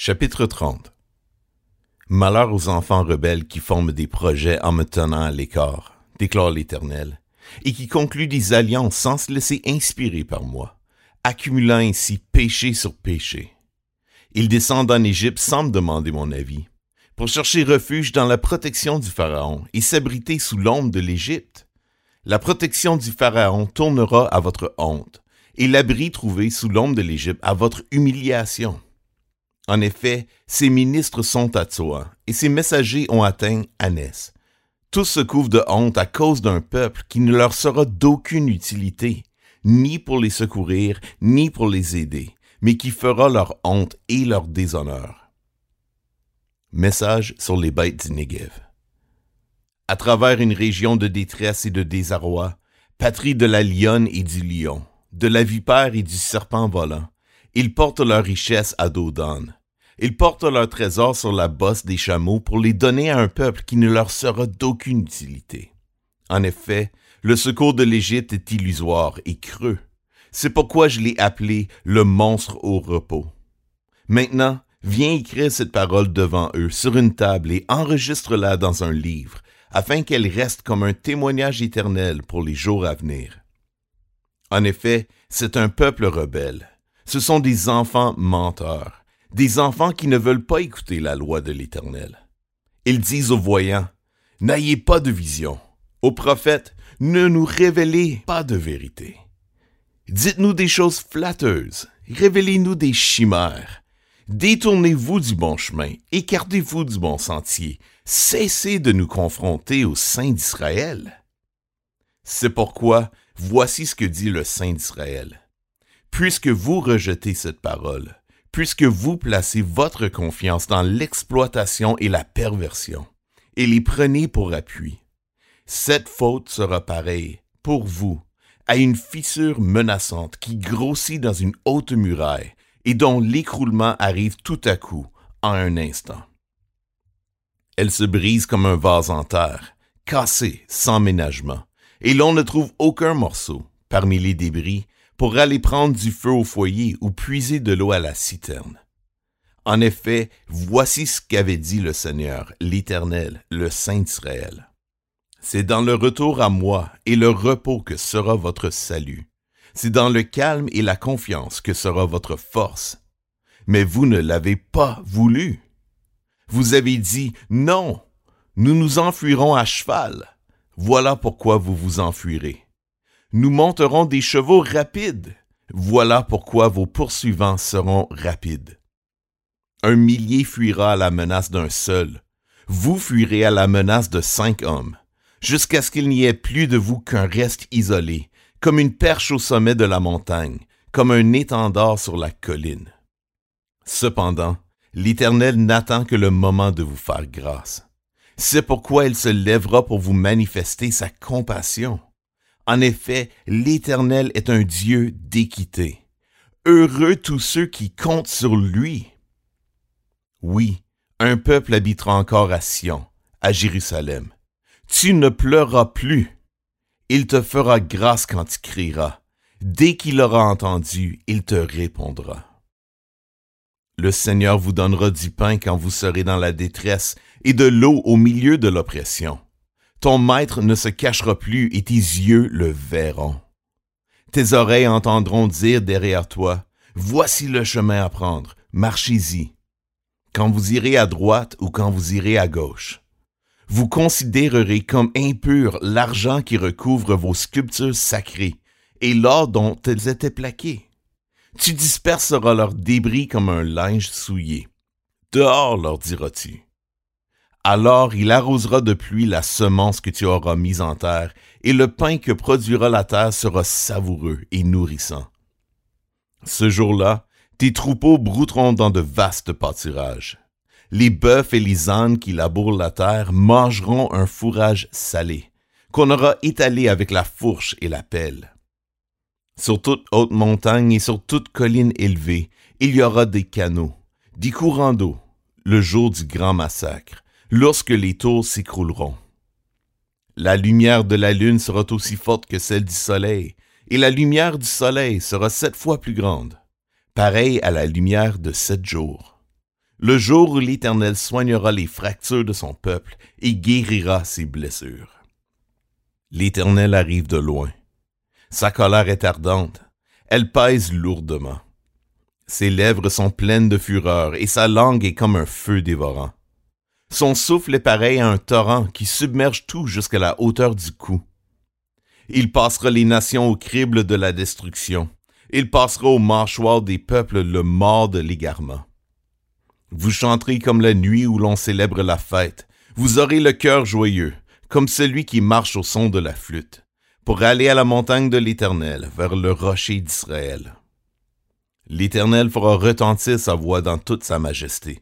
Chapitre 30 Malheur aux enfants rebelles qui forment des projets en me tenant à l'écart, déclare l'Éternel, et qui concluent des alliances sans se laisser inspirer par moi, accumulant ainsi péché sur péché. Ils descendent en Égypte sans me demander mon avis, pour chercher refuge dans la protection du Pharaon et s'abriter sous l'ombre de l'Égypte. La protection du Pharaon tournera à votre honte, et l'abri trouvé sous l'ombre de l'Égypte à votre humiliation. En effet, ses ministres sont à Tsoa, et ses messagers ont atteint Anès. Tous se couvrent de honte à cause d'un peuple qui ne leur sera d'aucune utilité, ni pour les secourir, ni pour les aider, mais qui fera leur honte et leur déshonneur. Message sur les bêtes du Negev. À travers une région de détresse et de désarroi, patrie de la lionne et du lion, de la vipère et du serpent volant, ils portent leur richesse à dos d'âne. Ils portent leur trésor sur la bosse des chameaux pour les donner à un peuple qui ne leur sera d'aucune utilité. En effet, le secours de l'Égypte est illusoire et creux. C'est pourquoi je l'ai appelé le monstre au repos. Maintenant, viens écrire cette parole devant eux sur une table et enregistre-la dans un livre, afin qu'elle reste comme un témoignage éternel pour les jours à venir. En effet, c'est un peuple rebelle. Ce sont des enfants menteurs des enfants qui ne veulent pas écouter la loi de l'Éternel. Ils disent aux voyants, N'ayez pas de vision. Aux prophètes, ne nous révélez pas de vérité. Dites-nous des choses flatteuses, révélez-nous des chimères. Détournez-vous du bon chemin, écartez-vous du bon sentier, cessez de nous confronter au Saint d'Israël. C'est pourquoi voici ce que dit le Saint d'Israël. Puisque vous rejetez cette parole, puisque vous placez votre confiance dans l'exploitation et la perversion, et les prenez pour appui. Cette faute sera pareille, pour vous, à une fissure menaçante qui grossit dans une haute muraille et dont l'écroulement arrive tout à coup, en un instant. Elle se brise comme un vase en terre, cassé sans ménagement, et l'on ne trouve aucun morceau, parmi les débris, pour aller prendre du feu au foyer ou puiser de l'eau à la citerne. En effet, voici ce qu'avait dit le Seigneur, l'Éternel, le Saint d'Israël. C'est dans le retour à moi et le repos que sera votre salut. C'est dans le calme et la confiance que sera votre force. Mais vous ne l'avez pas voulu. Vous avez dit, non, nous nous enfuirons à cheval. Voilà pourquoi vous vous enfuirez nous monterons des chevaux rapides. Voilà pourquoi vos poursuivants seront rapides. Un millier fuira à la menace d'un seul. Vous fuirez à la menace de cinq hommes, jusqu'à ce qu'il n'y ait plus de vous qu'un reste isolé, comme une perche au sommet de la montagne, comme un étendard sur la colline. Cependant, l'Éternel n'attend que le moment de vous faire grâce. C'est pourquoi il se lèvera pour vous manifester sa compassion. En effet, l'Éternel est un Dieu d'équité. Heureux tous ceux qui comptent sur lui. Oui, un peuple habitera encore à Sion, à Jérusalem. Tu ne pleuras plus. Il te fera grâce quand tu crieras. Dès qu'il aura entendu, il te répondra. Le Seigneur vous donnera du pain quand vous serez dans la détresse et de l'eau au milieu de l'oppression. Ton maître ne se cachera plus et tes yeux le verront. Tes oreilles entendront dire derrière toi, Voici le chemin à prendre, marchez-y. Quand vous irez à droite ou quand vous irez à gauche. Vous considérerez comme impur l'argent qui recouvre vos sculptures sacrées et l'or dont elles étaient plaquées. Tu disperseras leurs débris comme un linge souillé. Dehors, leur diras-tu alors il arrosera de pluie la semence que tu auras mise en terre, et le pain que produira la terre sera savoureux et nourrissant. Ce jour-là, tes troupeaux brouteront dans de vastes pâturages. Les bœufs et les ânes qui labourent la terre mangeront un fourrage salé, qu'on aura étalé avec la fourche et la pelle. Sur toute haute montagne et sur toute colline élevée, il y aura des canaux, des courants d'eau, le jour du grand massacre, lorsque les tours s'écrouleront. La lumière de la lune sera aussi forte que celle du soleil, et la lumière du soleil sera sept fois plus grande, pareille à la lumière de sept jours. le jour où l'Éternel soignera les fractures de son peuple et guérira ses blessures. L'Éternel arrive de loin. Sa colère est ardente, elle pèse lourdement. Ses lèvres sont pleines de fureur et sa langue est comme un feu dévorant. Son souffle est pareil à un torrent qui submerge tout jusqu'à la hauteur du cou. Il passera les nations au crible de la destruction. Il passera au mâchoire des peuples le mort de l'égarement. Vous chanterez comme la nuit où l'on célèbre la fête. Vous aurez le cœur joyeux, comme celui qui marche au son de la flûte, pour aller à la montagne de l'Éternel, vers le rocher d'Israël. L'Éternel fera retentir sa voix dans toute sa majesté.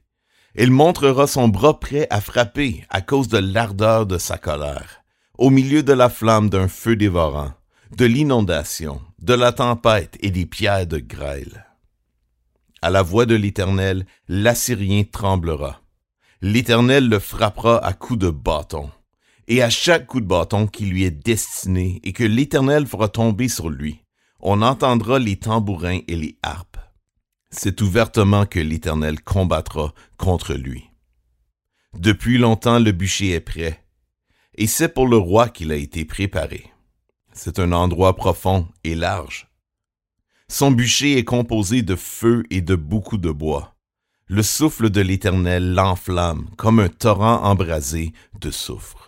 Il montrera son bras prêt à frapper à cause de l'ardeur de sa colère, au milieu de la flamme d'un feu dévorant, de l'inondation, de la tempête et des pierres de grêle. À la voix de l'Éternel, l'Assyrien tremblera. L'Éternel le frappera à coups de bâton, et à chaque coup de bâton qui lui est destiné et que l'Éternel fera tomber sur lui, on entendra les tambourins et les harpes. C'est ouvertement que l'Éternel combattra contre lui. Depuis longtemps le bûcher est prêt, et c'est pour le roi qu'il a été préparé. C'est un endroit profond et large. Son bûcher est composé de feu et de beaucoup de bois. Le souffle de l'Éternel l'enflamme comme un torrent embrasé de soufre.